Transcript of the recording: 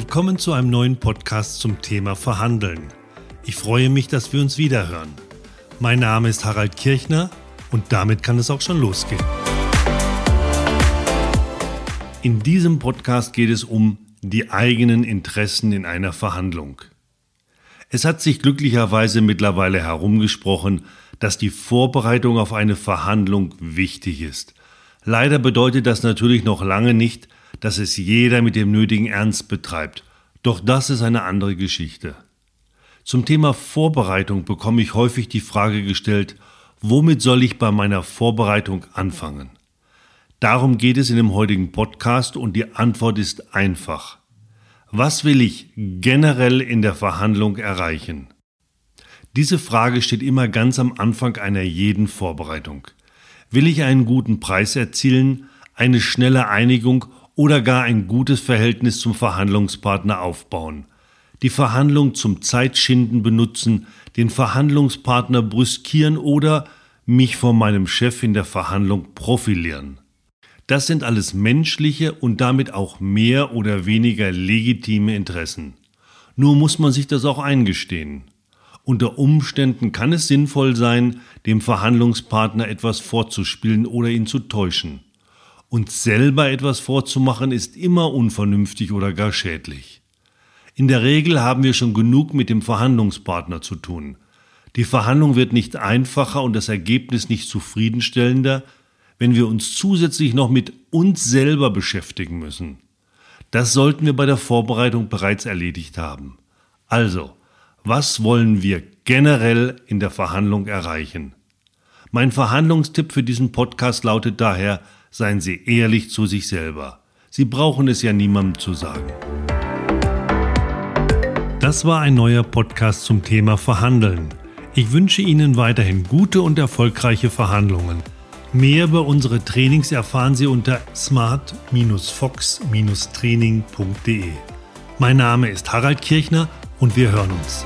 Willkommen zu einem neuen Podcast zum Thema Verhandeln. Ich freue mich, dass wir uns wiederhören. Mein Name ist Harald Kirchner und damit kann es auch schon losgehen. In diesem Podcast geht es um die eigenen Interessen in einer Verhandlung. Es hat sich glücklicherweise mittlerweile herumgesprochen, dass die Vorbereitung auf eine Verhandlung wichtig ist. Leider bedeutet das natürlich noch lange nicht, dass es jeder mit dem nötigen Ernst betreibt. Doch das ist eine andere Geschichte. Zum Thema Vorbereitung bekomme ich häufig die Frage gestellt, womit soll ich bei meiner Vorbereitung anfangen? Darum geht es in dem heutigen Podcast und die Antwort ist einfach. Was will ich generell in der Verhandlung erreichen? Diese Frage steht immer ganz am Anfang einer jeden Vorbereitung. Will ich einen guten Preis erzielen, eine schnelle Einigung oder gar ein gutes Verhältnis zum Verhandlungspartner aufbauen? Die Verhandlung zum Zeitschinden benutzen, den Verhandlungspartner brüskieren oder mich vor meinem Chef in der Verhandlung profilieren? Das sind alles menschliche und damit auch mehr oder weniger legitime Interessen. Nur muss man sich das auch eingestehen. Unter Umständen kann es sinnvoll sein, dem Verhandlungspartner etwas vorzuspielen oder ihn zu täuschen. Und selber etwas vorzumachen ist immer unvernünftig oder gar schädlich. In der Regel haben wir schon genug mit dem Verhandlungspartner zu tun. Die Verhandlung wird nicht einfacher und das Ergebnis nicht zufriedenstellender, wenn wir uns zusätzlich noch mit uns selber beschäftigen müssen. Das sollten wir bei der Vorbereitung bereits erledigt haben. Also, was wollen wir generell in der Verhandlung erreichen? Mein Verhandlungstipp für diesen Podcast lautet daher, seien Sie ehrlich zu sich selber. Sie brauchen es ja niemandem zu sagen. Das war ein neuer Podcast zum Thema Verhandeln. Ich wünsche Ihnen weiterhin gute und erfolgreiche Verhandlungen. Mehr über unsere Trainings erfahren Sie unter smart-fox-training.de. Mein Name ist Harald Kirchner und wir hören uns.